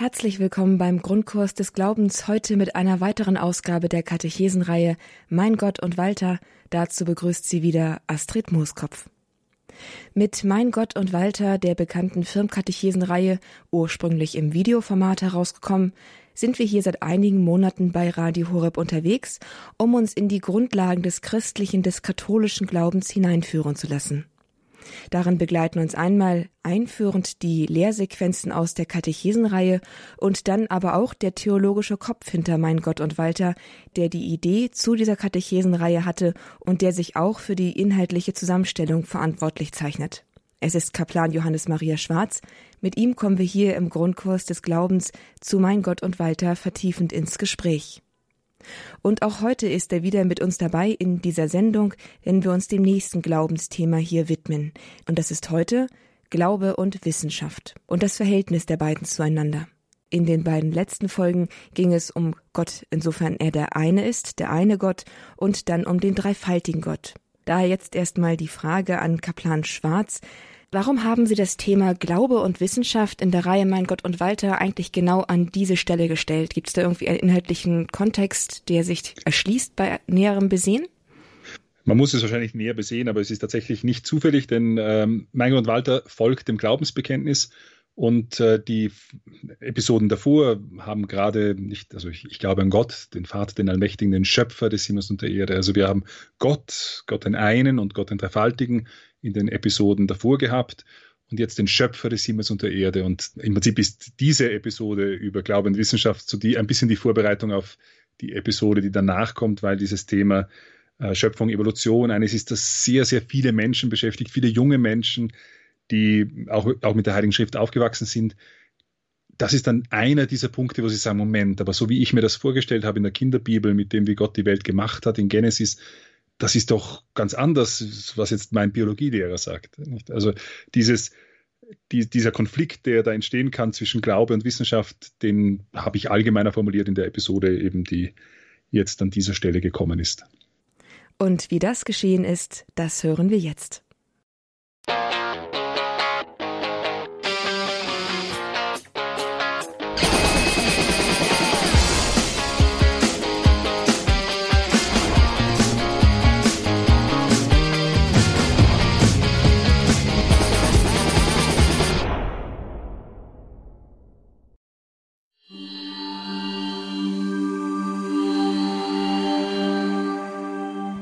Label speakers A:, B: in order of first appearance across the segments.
A: Herzlich willkommen beim Grundkurs des Glaubens heute mit einer weiteren Ausgabe der Katechesenreihe Mein Gott und Walter. Dazu begrüßt sie wieder Astrid Mooskopf. Mit Mein Gott und Walter, der bekannten Firmkatechesenreihe, ursprünglich im Videoformat herausgekommen, sind wir hier seit einigen Monaten bei Radio Horeb unterwegs, um uns in die Grundlagen des christlichen, des katholischen Glaubens hineinführen zu lassen. Darin begleiten uns einmal einführend die Lehrsequenzen aus der Katechesenreihe und dann aber auch der theologische Kopf hinter Mein Gott und Walter, der die Idee zu dieser Katechesenreihe hatte und der sich auch für die inhaltliche Zusammenstellung verantwortlich zeichnet. Es ist Kaplan Johannes Maria Schwarz. Mit ihm kommen wir hier im Grundkurs des Glaubens zu Mein Gott und Walter vertiefend ins Gespräch. Und auch heute ist er wieder mit uns dabei in dieser Sendung, wenn wir uns dem nächsten Glaubensthema hier widmen. Und das ist heute Glaube und Wissenschaft und das Verhältnis der beiden zueinander. In den beiden letzten Folgen ging es um Gott, insofern er der eine ist, der eine Gott, und dann um den dreifaltigen Gott. Daher jetzt erstmal die Frage an Kaplan Schwarz. Warum haben Sie das Thema Glaube und Wissenschaft in der Reihe Mein Gott und Walter eigentlich genau an diese Stelle gestellt? Gibt es da irgendwie einen inhaltlichen Kontext, der sich erschließt bei näherem Besehen?
B: Man muss es wahrscheinlich näher besehen, aber es ist tatsächlich nicht zufällig, denn ähm, Mein Gott und Walter folgt dem Glaubensbekenntnis und äh, die Episoden davor haben gerade nicht, also ich, ich, glaube an Gott, den Vater, den Allmächtigen, den Schöpfer des Himmels und der Erde. Also wir haben Gott, Gott den einen und Gott den Dreifaltigen in den Episoden davor gehabt und jetzt den Schöpfer des Himmels und der Erde. Und im Prinzip ist diese Episode über Glaube und Wissenschaft so die, ein bisschen die Vorbereitung auf die Episode, die danach kommt, weil dieses Thema äh, Schöpfung, Evolution eines ist, das sehr, sehr viele Menschen beschäftigt, viele junge Menschen, die auch, auch mit der Heiligen Schrift aufgewachsen sind. Das ist dann einer dieser Punkte, wo sie sagen, Moment, aber so wie ich mir das vorgestellt habe in der Kinderbibel, mit dem, wie Gott die Welt gemacht hat, in Genesis, das ist doch ganz anders, was jetzt mein Biologielehrer sagt. Nicht? Also dieses, die, dieser Konflikt, der da entstehen kann zwischen Glaube und Wissenschaft, den habe ich allgemeiner formuliert in der Episode, eben die jetzt an dieser Stelle gekommen ist.
A: Und wie das geschehen ist, das hören wir jetzt.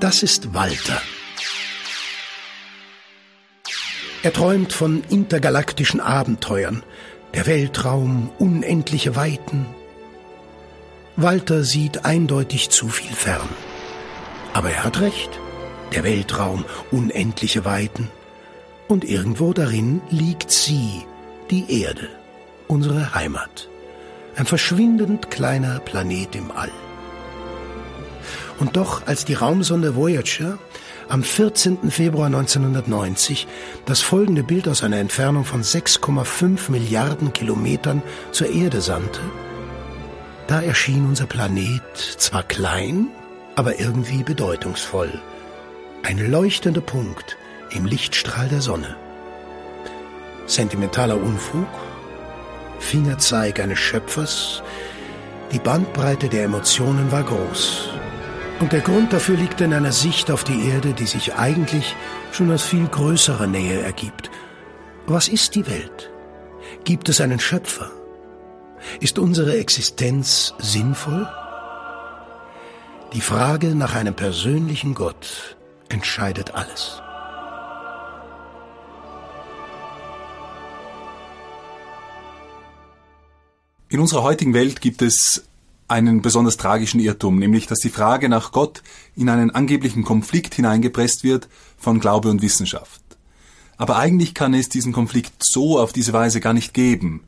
C: Das ist Walter. Er träumt von intergalaktischen Abenteuern, der Weltraum, unendliche Weiten. Walter sieht eindeutig zu viel fern. Aber er hat recht. Der Weltraum, unendliche Weiten. Und irgendwo darin liegt sie, die Erde, unsere Heimat. Ein verschwindend kleiner Planet im All. Und doch, als die Raumsonde Voyager am 14. Februar 1990 das folgende Bild aus einer Entfernung von 6,5 Milliarden Kilometern zur Erde sandte, da erschien unser Planet zwar klein, aber irgendwie bedeutungsvoll. Ein leuchtender Punkt im Lichtstrahl der Sonne. Sentimentaler Unfug? Fingerzeig eines Schöpfers? Die Bandbreite der Emotionen war groß. Und der Grund dafür liegt in einer Sicht auf die Erde, die sich eigentlich schon aus viel größerer Nähe ergibt. Was ist die Welt? Gibt es einen Schöpfer? Ist unsere Existenz sinnvoll? Die Frage nach einem persönlichen Gott entscheidet alles.
D: In unserer heutigen Welt gibt es einen besonders tragischen Irrtum, nämlich dass die Frage nach Gott in einen angeblichen Konflikt hineingepresst wird von Glaube und Wissenschaft. Aber eigentlich kann es diesen Konflikt so auf diese Weise gar nicht geben,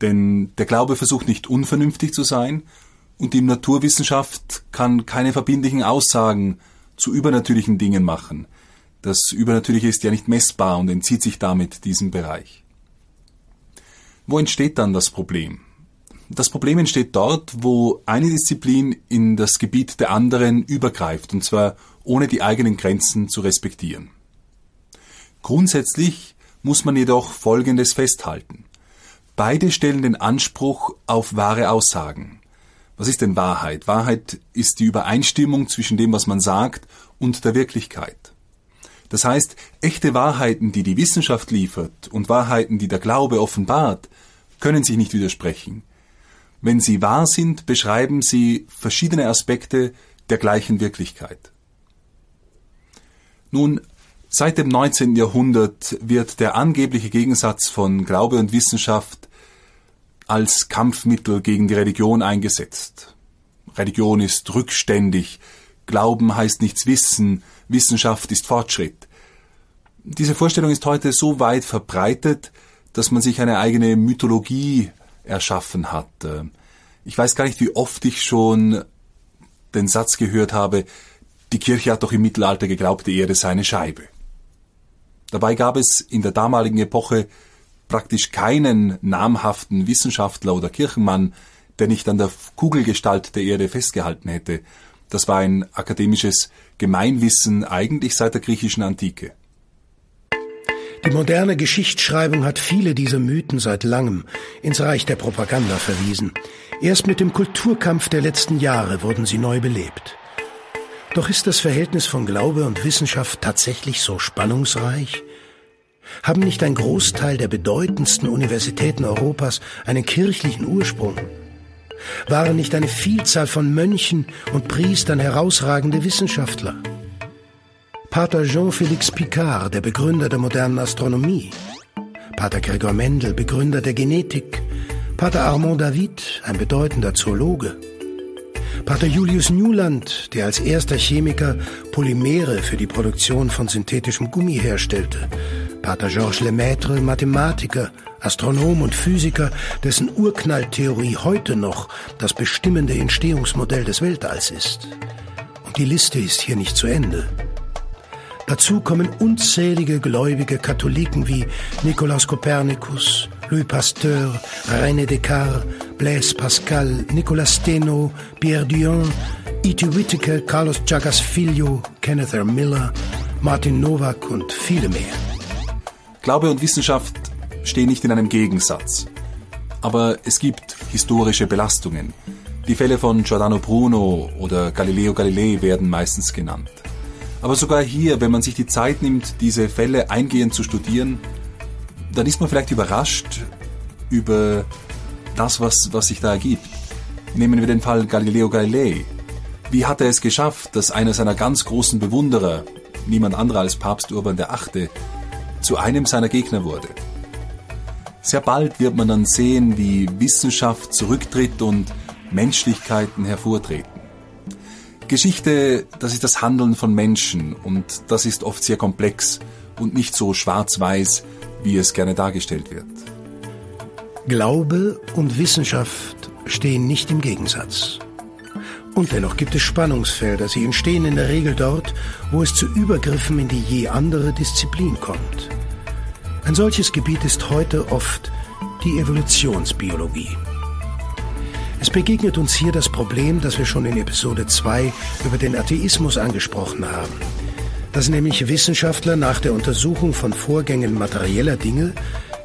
D: denn der Glaube versucht nicht unvernünftig zu sein und die Naturwissenschaft kann keine verbindlichen Aussagen zu übernatürlichen Dingen machen. Das Übernatürliche ist ja nicht messbar und entzieht sich damit diesem Bereich. Wo entsteht dann das Problem? Das Problem entsteht dort, wo eine Disziplin in das Gebiet der anderen übergreift, und zwar ohne die eigenen Grenzen zu respektieren. Grundsätzlich muss man jedoch Folgendes festhalten.
B: Beide stellen den Anspruch auf wahre Aussagen. Was ist denn Wahrheit? Wahrheit ist die Übereinstimmung zwischen dem, was man sagt, und der Wirklichkeit. Das heißt, echte Wahrheiten, die die Wissenschaft liefert und Wahrheiten, die der Glaube offenbart, können sich nicht widersprechen. Wenn sie wahr sind, beschreiben sie verschiedene Aspekte der gleichen Wirklichkeit. Nun, seit dem 19. Jahrhundert wird der angebliche Gegensatz von Glaube und Wissenschaft als Kampfmittel gegen die Religion eingesetzt. Religion ist rückständig, Glauben heißt nichts wissen, Wissenschaft ist Fortschritt. Diese Vorstellung ist heute so weit verbreitet, dass man sich eine eigene Mythologie erschaffen hat. Ich weiß gar nicht, wie oft ich schon den Satz gehört habe, die Kirche hat doch im Mittelalter geglaubt, die Erde sei eine Scheibe. Dabei gab es in der damaligen Epoche praktisch keinen namhaften Wissenschaftler oder Kirchenmann, der nicht an der Kugelgestalt der Erde festgehalten hätte. Das war ein akademisches Gemeinwissen eigentlich seit der griechischen Antike.
C: Die moderne Geschichtsschreibung hat viele dieser Mythen seit langem ins Reich der Propaganda verwiesen. Erst mit dem Kulturkampf der letzten Jahre wurden sie neu belebt. Doch ist das Verhältnis von Glaube und Wissenschaft tatsächlich so spannungsreich? Haben nicht ein Großteil der bedeutendsten Universitäten Europas einen kirchlichen Ursprung? Waren nicht eine Vielzahl von Mönchen und Priestern herausragende Wissenschaftler? Pater Jean-Félix Picard, der Begründer der modernen Astronomie. Pater Gregor Mendel, Begründer der Genetik. Pater Armand David, ein bedeutender Zoologe. Pater Julius Newland, der als erster Chemiker Polymere für die Produktion von synthetischem Gummi herstellte. Pater Georges Lemaitre, Mathematiker, Astronom und Physiker, dessen Urknalltheorie heute noch das bestimmende Entstehungsmodell des Weltalls ist. Und die Liste ist hier nicht zu Ende. Dazu kommen unzählige gläubige Katholiken wie Nikolaus Kopernikus, Louis Pasteur, René Descartes, Blaise Pascal, Nicolas Steno, Pierre Dion, E.T. Whittaker, Carlos Chagas Filho, Kenneth R. Miller, Martin Nowak und viele mehr.
B: Glaube und Wissenschaft stehen nicht in einem Gegensatz. Aber es gibt historische Belastungen. Die Fälle von Giordano Bruno oder Galileo Galilei werden meistens genannt. Aber sogar hier, wenn man sich die Zeit nimmt, diese Fälle eingehend zu studieren, dann ist man vielleicht überrascht über das, was, was sich da ergibt. Nehmen wir den Fall Galileo Galilei. Wie hat er es geschafft, dass einer seiner ganz großen Bewunderer, niemand anderer als Papst Urban VIII., zu einem seiner Gegner wurde. Sehr bald wird man dann sehen, wie Wissenschaft zurücktritt und Menschlichkeiten hervortreten. Geschichte, das ist das Handeln von Menschen und das ist oft sehr komplex und nicht so schwarz-weiß, wie es gerne dargestellt wird.
C: Glaube und Wissenschaft stehen nicht im Gegensatz. Und dennoch gibt es Spannungsfelder. Sie entstehen in der Regel dort, wo es zu Übergriffen in die je andere Disziplin kommt. Ein solches Gebiet ist heute oft die Evolutionsbiologie. Es begegnet uns hier das Problem, das wir schon in Episode 2 über den Atheismus angesprochen haben, dass nämlich Wissenschaftler nach der Untersuchung von Vorgängen materieller Dinge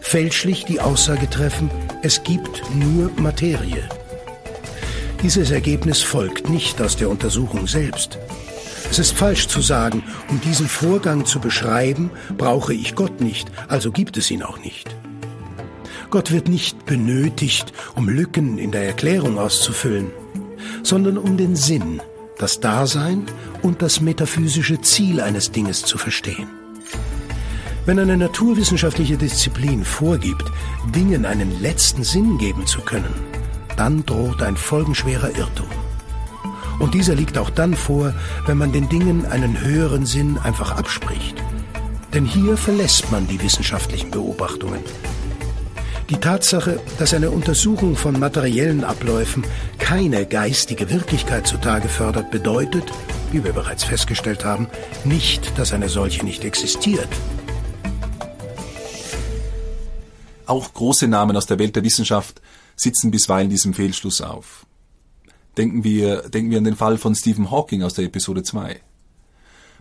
C: fälschlich die Aussage treffen, es gibt nur Materie. Dieses Ergebnis folgt nicht aus der Untersuchung selbst. Es ist falsch zu sagen, um diesen Vorgang zu beschreiben, brauche ich Gott nicht, also gibt es ihn auch nicht. Gott wird nicht benötigt, um Lücken in der Erklärung auszufüllen, sondern um den Sinn, das Dasein und das metaphysische Ziel eines Dinges zu verstehen. Wenn eine naturwissenschaftliche Disziplin vorgibt, Dingen einen letzten Sinn geben zu können, dann droht ein folgenschwerer Irrtum. Und dieser liegt auch dann vor, wenn man den Dingen einen höheren Sinn einfach abspricht. Denn hier verlässt man die wissenschaftlichen Beobachtungen. Die Tatsache, dass eine Untersuchung von materiellen Abläufen keine geistige Wirklichkeit zutage fördert, bedeutet, wie wir bereits festgestellt haben, nicht, dass eine solche nicht existiert.
B: Auch große Namen aus der Welt der Wissenschaft sitzen bisweilen diesem Fehlschluss auf. Denken wir, denken wir an den Fall von Stephen Hawking aus der Episode 2.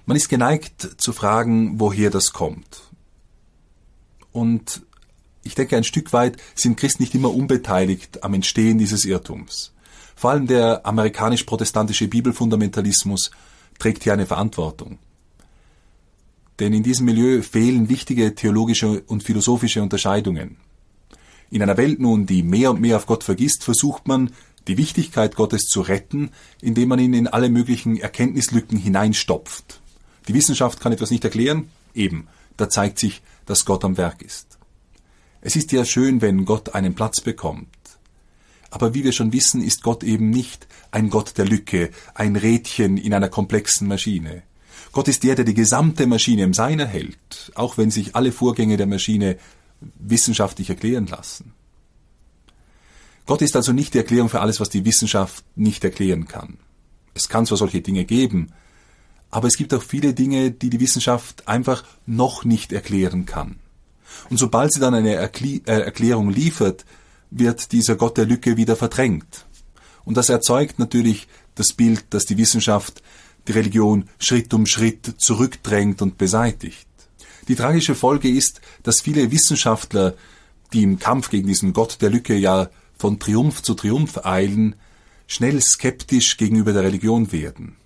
B: Man ist geneigt zu fragen, woher das kommt. Und ich denke, ein Stück weit sind Christen nicht immer unbeteiligt am Entstehen dieses Irrtums. Vor allem der amerikanisch-protestantische Bibelfundamentalismus trägt hier eine Verantwortung. Denn in diesem Milieu fehlen wichtige theologische und philosophische Unterscheidungen. In einer Welt nun, die mehr und mehr auf Gott vergisst, versucht man, die Wichtigkeit Gottes zu retten, indem man ihn in alle möglichen Erkenntnislücken hineinstopft. Die Wissenschaft kann etwas nicht erklären? Eben, da zeigt sich, dass Gott am Werk ist. Es ist ja schön, wenn Gott einen Platz bekommt. Aber wie wir schon wissen, ist Gott eben nicht ein Gott der Lücke, ein Rädchen in einer komplexen Maschine. Gott ist der, der die gesamte Maschine im Sein erhält, auch wenn sich alle Vorgänge der Maschine wissenschaftlich erklären lassen. Gott ist also nicht die Erklärung für alles, was die Wissenschaft nicht erklären kann. Es kann zwar solche Dinge geben, aber es gibt auch viele Dinge, die die Wissenschaft einfach noch nicht erklären kann. Und sobald sie dann eine äh, Erklärung liefert, wird dieser Gott der Lücke wieder verdrängt. Und das erzeugt natürlich das Bild, dass die Wissenschaft die Religion Schritt um Schritt zurückdrängt und beseitigt. Die tragische Folge ist, dass viele Wissenschaftler, die im Kampf gegen diesen Gott der Lücke ja von Triumph zu Triumph eilen, schnell skeptisch gegenüber der Religion werden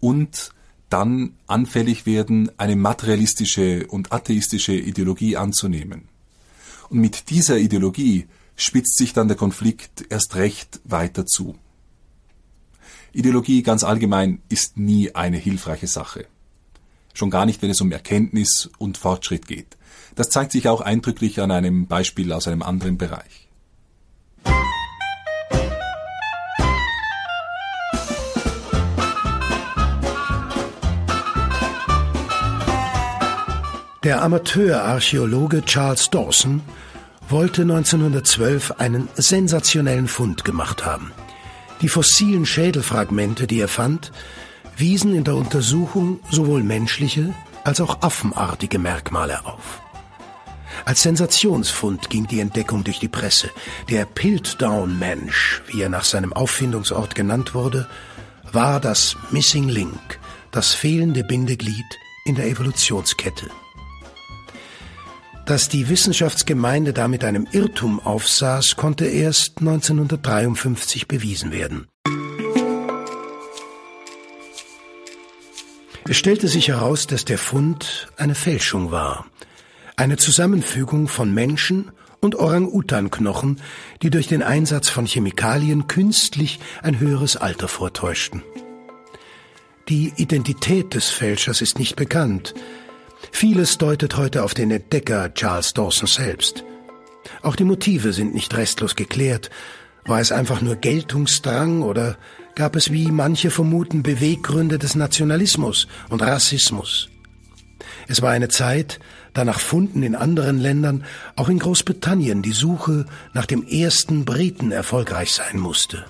B: und dann anfällig werden, eine materialistische und atheistische Ideologie anzunehmen. Und mit dieser Ideologie spitzt sich dann der Konflikt erst recht weiter zu. Ideologie ganz allgemein ist nie eine hilfreiche Sache. Schon gar nicht, wenn es um Erkenntnis und Fortschritt geht. Das zeigt sich auch eindrücklich an einem Beispiel aus einem anderen Bereich.
C: Der Amateurarchäologe Charles Dawson wollte 1912 einen sensationellen Fund gemacht haben. Die fossilen Schädelfragmente, die er fand, wiesen in der Untersuchung sowohl menschliche als auch affenartige Merkmale auf. Als Sensationsfund ging die Entdeckung durch die Presse. Der Piltdown-Mensch, wie er nach seinem Auffindungsort genannt wurde, war das Missing Link, das fehlende Bindeglied in der Evolutionskette. Dass die Wissenschaftsgemeinde damit einem Irrtum aufsaß, konnte erst 1953 bewiesen werden. Es stellte sich heraus, dass der Fund eine Fälschung war. Eine Zusammenfügung von Menschen und Orang-Utan-Knochen, die durch den Einsatz von Chemikalien künstlich ein höheres Alter vortäuschten. Die Identität des Fälschers ist nicht bekannt. Vieles deutet heute auf den Entdecker Charles Dawson selbst. Auch die Motive sind nicht restlos geklärt. War es einfach nur Geltungsdrang oder gab es, wie manche vermuten, Beweggründe des Nationalismus und Rassismus? Es war eine Zeit, da nach Funden in anderen Ländern, auch in Großbritannien, die Suche nach dem ersten Briten erfolgreich sein musste.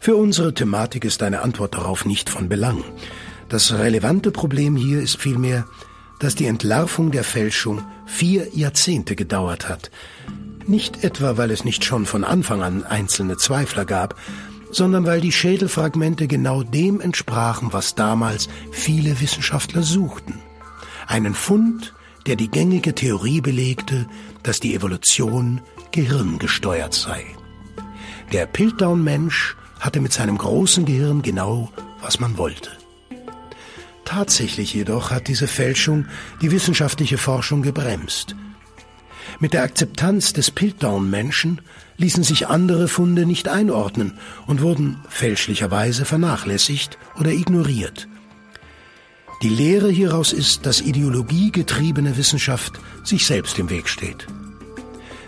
C: Für unsere Thematik ist eine Antwort darauf nicht von Belang. Das relevante Problem hier ist vielmehr, dass die Entlarvung der Fälschung vier Jahrzehnte gedauert hat. Nicht etwa, weil es nicht schon von Anfang an einzelne Zweifler gab, sondern weil die Schädelfragmente genau dem entsprachen, was damals viele Wissenschaftler suchten. Einen Fund, der die gängige Theorie belegte, dass die Evolution gehirngesteuert sei. Der Piltdown-Mensch hatte mit seinem großen Gehirn genau, was man wollte. Tatsächlich jedoch hat diese Fälschung die wissenschaftliche Forschung gebremst. Mit der Akzeptanz des Piltdown-Menschen ließen sich andere Funde nicht einordnen und wurden fälschlicherweise vernachlässigt oder ignoriert. Die Lehre hieraus ist, dass ideologiegetriebene Wissenschaft sich selbst im Weg steht.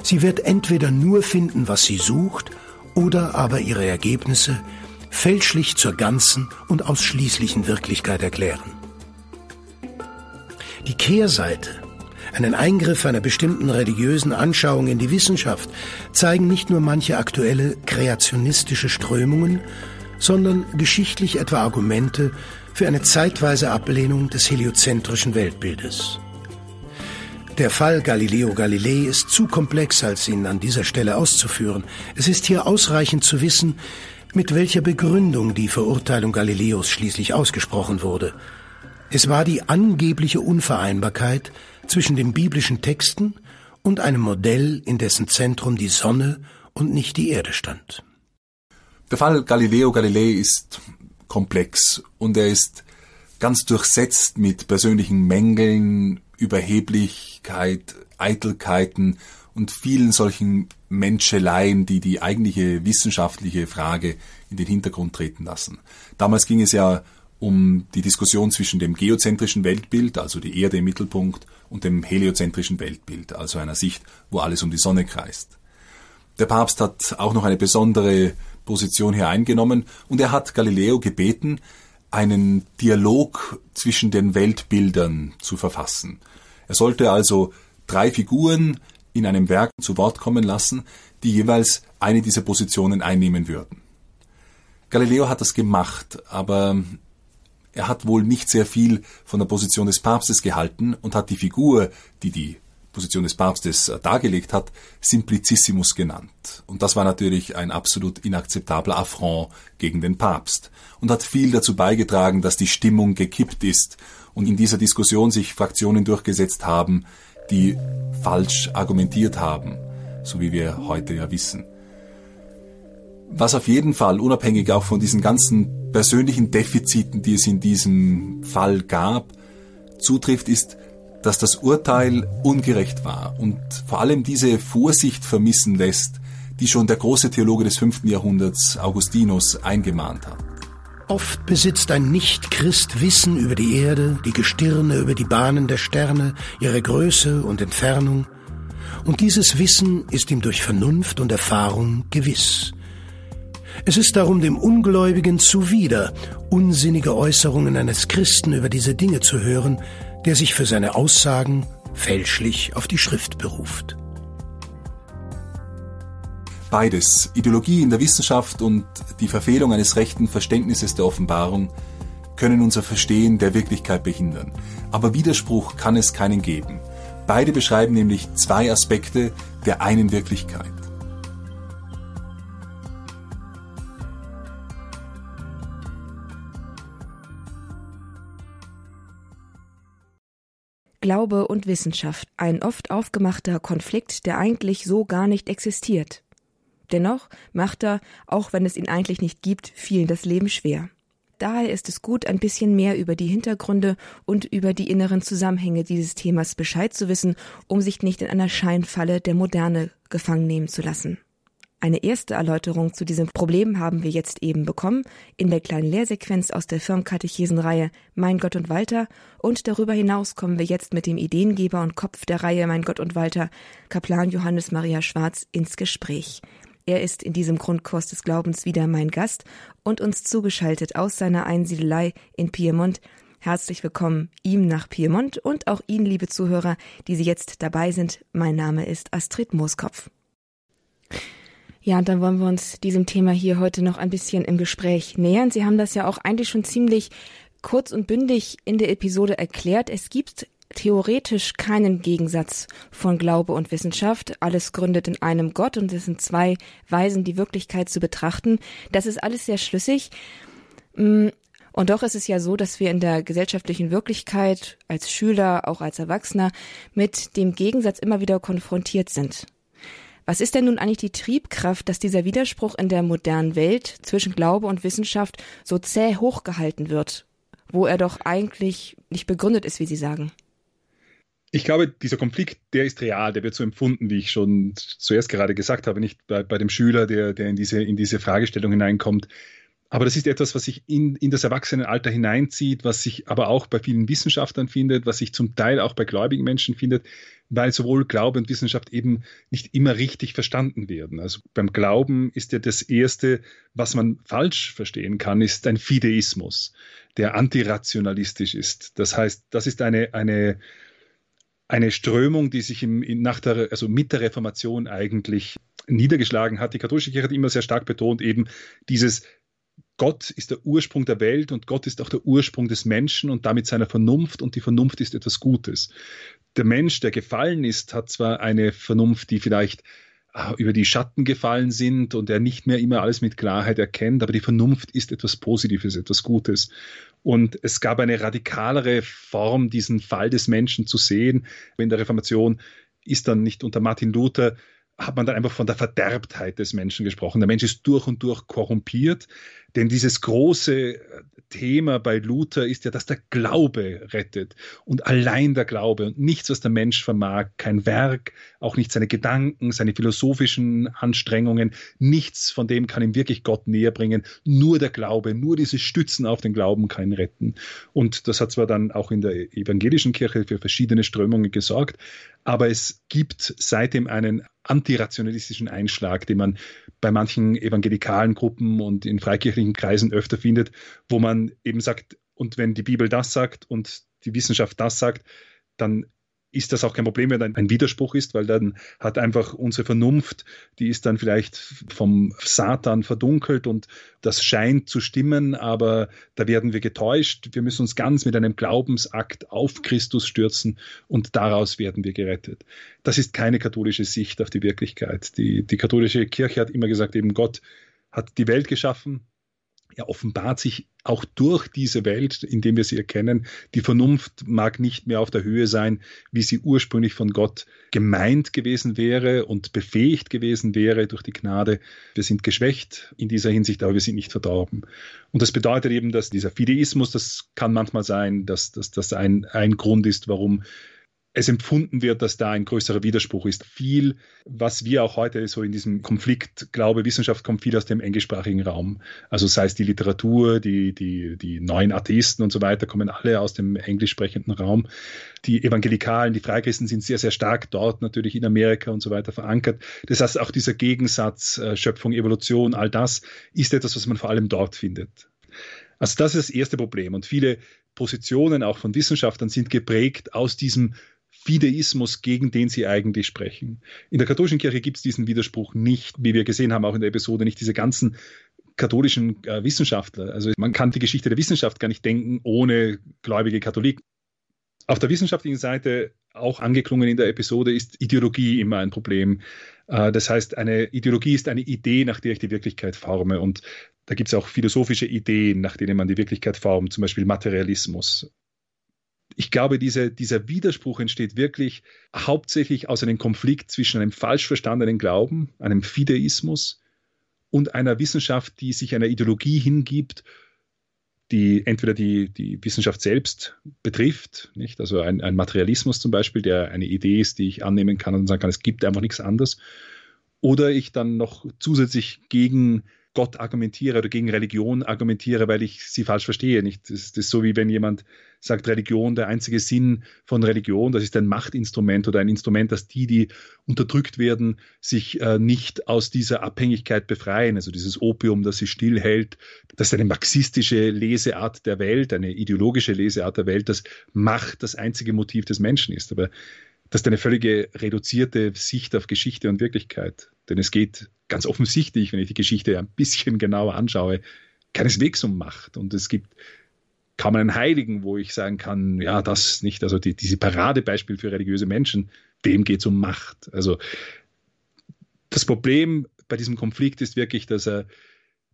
C: Sie wird entweder nur finden, was sie sucht, oder aber ihre Ergebnisse fälschlich zur ganzen und ausschließlichen Wirklichkeit erklären. Die Kehrseite, einen Eingriff einer bestimmten religiösen Anschauung in die Wissenschaft, zeigen nicht nur manche aktuelle kreationistische Strömungen, sondern geschichtlich etwa Argumente für eine zeitweise Ablehnung des heliozentrischen Weltbildes. Der Fall Galileo Galilei ist zu komplex, als ihn an dieser Stelle auszuführen. Es ist hier ausreichend zu wissen, mit welcher Begründung die Verurteilung Galileos schließlich ausgesprochen wurde. Es war die angebliche Unvereinbarkeit zwischen den biblischen Texten und einem Modell, in dessen Zentrum die Sonne und nicht die Erde stand.
B: Der Fall Galileo Galilei ist komplex und er ist ganz durchsetzt mit persönlichen Mängeln, Überheblichkeit, Eitelkeiten und vielen solchen Menscheleien, die die eigentliche wissenschaftliche Frage in den Hintergrund treten lassen. Damals ging es ja um die Diskussion zwischen dem geozentrischen Weltbild, also die Erde im Mittelpunkt, und dem heliozentrischen Weltbild, also einer Sicht, wo alles um die Sonne kreist. Der Papst hat auch noch eine besondere Position hier eingenommen und er hat Galileo gebeten, einen Dialog zwischen den Weltbildern zu verfassen. Er sollte also drei Figuren in einem Werk zu Wort kommen lassen, die jeweils eine dieser Positionen einnehmen würden. Galileo hat das gemacht, aber er hat wohl nicht sehr viel von der Position des Papstes gehalten und hat die Figur, die die Position des Papstes äh, dargelegt hat, Simplicissimus genannt. Und das war natürlich ein absolut inakzeptabler Affront gegen den Papst und hat viel dazu beigetragen, dass die Stimmung gekippt ist und in dieser Diskussion sich Fraktionen durchgesetzt haben, die falsch argumentiert haben, so wie wir heute ja wissen. Was auf jeden Fall, unabhängig auch von diesen ganzen persönlichen Defiziten, die es in diesem Fall gab, zutrifft, ist, dass das Urteil ungerecht war und vor allem diese Vorsicht vermissen lässt, die schon der große Theologe des fünften Jahrhunderts Augustinus eingemahnt hat.
C: Oft besitzt ein Nicht-Christ Wissen über die Erde, die Gestirne, über die Bahnen der Sterne, ihre Größe und Entfernung, und dieses Wissen ist ihm durch Vernunft und Erfahrung gewiss. Es ist darum dem Ungläubigen zuwider, unsinnige Äußerungen eines Christen über diese Dinge zu hören, der sich für seine Aussagen fälschlich auf die Schrift beruft.
B: Beides, Ideologie in der Wissenschaft und die Verfehlung eines rechten Verständnisses der Offenbarung, können unser Verstehen der Wirklichkeit behindern. Aber Widerspruch kann es keinen geben. Beide beschreiben nämlich zwei Aspekte der einen Wirklichkeit.
A: Glaube und Wissenschaft, ein oft aufgemachter Konflikt, der eigentlich so gar nicht existiert. Dennoch macht er, auch wenn es ihn eigentlich nicht gibt, vielen das Leben schwer. Daher ist es gut, ein bisschen mehr über die Hintergründe und über die inneren Zusammenhänge dieses Themas Bescheid zu wissen, um sich nicht in einer Scheinfalle der Moderne gefangen nehmen zu lassen. Eine erste Erläuterung zu diesem Problem haben wir jetzt eben bekommen in der kleinen Lehrsequenz aus der Firmenkatechesenreihe Mein Gott und Walter und darüber hinaus kommen wir jetzt mit dem Ideengeber und Kopf der Reihe Mein Gott und Walter, Kaplan Johannes Maria Schwarz, ins Gespräch. Er ist in diesem Grundkurs des Glaubens wieder mein Gast und uns zugeschaltet aus seiner Einsiedelei in Piemont. Herzlich willkommen ihm nach Piemont und auch Ihnen, liebe Zuhörer, die Sie jetzt dabei sind. Mein Name ist Astrid Mooskopf. Ja, und dann wollen wir uns diesem Thema hier heute noch ein bisschen im Gespräch nähern. Sie haben das ja auch eigentlich schon ziemlich kurz und bündig in der Episode erklärt. Es gibt theoretisch keinen Gegensatz von Glaube und Wissenschaft. Alles gründet in einem Gott und es sind zwei Weisen, die Wirklichkeit zu betrachten. Das ist alles sehr schlüssig. Mm, und doch ist es ja so, dass wir in der gesellschaftlichen Wirklichkeit als Schüler, auch als Erwachsener mit dem Gegensatz immer wieder konfrontiert sind. Was ist denn nun eigentlich die Triebkraft, dass dieser Widerspruch in der modernen Welt zwischen Glaube und Wissenschaft so zäh hochgehalten wird, wo er doch eigentlich nicht begründet ist, wie Sie sagen?
E: Ich glaube, dieser Konflikt, der ist real, der wird so empfunden, wie ich schon zuerst gerade gesagt habe, nicht bei, bei dem Schüler, der, der in, diese, in diese Fragestellung hineinkommt. Aber das ist etwas, was sich in, in das Erwachsenenalter hineinzieht, was sich aber auch bei vielen Wissenschaftlern findet, was sich zum Teil auch bei gläubigen Menschen findet, weil sowohl Glaube und Wissenschaft eben nicht immer richtig verstanden werden. Also beim Glauben ist ja das Erste, was man falsch verstehen kann, ist ein Fideismus, der antirationalistisch ist. Das heißt, das ist eine, eine, eine Strömung, die sich im, nach der, also mit der Reformation eigentlich niedergeschlagen hat. Die katholische Kirche hat immer sehr stark betont, eben dieses Gott ist der Ursprung der Welt und Gott ist auch der Ursprung des Menschen und damit seiner Vernunft und die Vernunft ist etwas Gutes. Der Mensch, der gefallen ist, hat zwar eine Vernunft, die vielleicht über die Schatten gefallen sind und er nicht mehr immer alles mit Klarheit erkennt, aber die Vernunft ist etwas Positives, etwas Gutes. Und es gab eine radikalere Form, diesen Fall des Menschen zu sehen. In der Reformation
B: ist dann nicht unter Martin Luther hat man dann einfach von der Verderbtheit des Menschen gesprochen. Der Mensch ist durch und durch korrumpiert, denn dieses große Thema bei Luther ist ja, dass der Glaube rettet und allein der Glaube und nichts, was der Mensch vermag, kein Werk, auch nicht seine Gedanken, seine philosophischen Anstrengungen, nichts von dem kann ihm wirklich Gott näher bringen. Nur der Glaube, nur dieses Stützen auf den Glauben kann ihn retten. Und das hat zwar dann auch in der evangelischen Kirche für verschiedene Strömungen gesorgt, aber es gibt seitdem einen antirationalistischen Einschlag, den man bei manchen evangelikalen Gruppen und in freikirchlichen Kreisen öfter findet, wo man eben sagt, und wenn die Bibel das sagt und die Wissenschaft das sagt, dann ist das auch kein Problem, wenn ein Widerspruch ist, weil dann hat einfach unsere Vernunft, die ist dann vielleicht vom Satan verdunkelt und das scheint zu stimmen, aber da werden wir getäuscht. Wir müssen uns ganz mit einem Glaubensakt auf Christus stürzen und daraus werden wir gerettet. Das ist keine katholische Sicht auf die Wirklichkeit. Die, die katholische Kirche hat immer gesagt, eben Gott hat die Welt geschaffen, er offenbart sich auch durch diese Welt, indem wir sie erkennen. Die Vernunft mag nicht mehr auf der Höhe sein, wie sie ursprünglich von Gott gemeint gewesen wäre und befähigt gewesen wäre durch die Gnade. Wir sind geschwächt in dieser Hinsicht, aber wir sind nicht verdorben. Und das bedeutet eben, dass dieser Fideismus, das kann manchmal sein, dass das ein, ein Grund ist, warum es empfunden wird, dass da ein größerer Widerspruch ist. Viel, was wir auch heute so in diesem Konflikt, glaube, Wissenschaft kommt viel aus dem englischsprachigen Raum. Also sei es die Literatur, die, die, die neuen Atheisten und so weiter, kommen alle aus dem englisch sprechenden Raum. Die Evangelikalen, die Freikristen sind sehr, sehr stark dort natürlich in Amerika und so weiter verankert. Das heißt, auch dieser Gegensatz, äh, Schöpfung, Evolution, all das ist etwas, was man vor allem dort findet. Also das ist das erste Problem. Und viele Positionen auch von Wissenschaftlern sind geprägt aus diesem Fideismus, gegen den sie eigentlich sprechen. In der katholischen Kirche gibt es diesen Widerspruch nicht, wie wir gesehen haben, auch in der Episode, nicht diese ganzen katholischen äh, Wissenschaftler. Also man kann die Geschichte der Wissenschaft gar nicht denken ohne gläubige Katholiken. Auf der wissenschaftlichen Seite, auch angeklungen in der Episode, ist Ideologie immer ein Problem. Äh, das heißt, eine Ideologie ist eine Idee, nach der ich die Wirklichkeit forme. Und da gibt es auch philosophische Ideen, nach denen man die Wirklichkeit formt, zum Beispiel Materialismus ich glaube, diese, dieser Widerspruch entsteht wirklich hauptsächlich aus einem Konflikt zwischen einem falsch verstandenen Glauben, einem Fideismus und einer Wissenschaft, die sich einer Ideologie hingibt, die entweder die, die Wissenschaft selbst betrifft, nicht? also ein, ein Materialismus zum Beispiel, der eine Idee ist, die ich annehmen kann und sagen kann, es gibt einfach nichts anderes, oder ich dann noch zusätzlich gegen Gott argumentiere oder gegen Religion argumentiere, weil ich sie falsch verstehe. Nicht? Das, das ist so wie wenn jemand sagt, Religion, der einzige Sinn von Religion, das ist ein Machtinstrument oder ein Instrument, dass die, die unterdrückt werden, sich äh, nicht aus dieser Abhängigkeit befreien. Also dieses Opium, das sie stillhält, das ist eine marxistische Leseart der Welt, eine ideologische Leseart der Welt, dass Macht das einzige Motiv des Menschen ist. Aber das ist eine völlige reduzierte Sicht auf Geschichte und Wirklichkeit. Denn es geht ganz offensichtlich, wenn ich die Geschichte ein bisschen genauer anschaue, keineswegs um Macht. Und es gibt kaum einen Heiligen, wo ich sagen kann, ja, das nicht, also die, diese Paradebeispiel für religiöse Menschen, dem geht es um Macht. Also das Problem bei diesem Konflikt ist wirklich, dass er,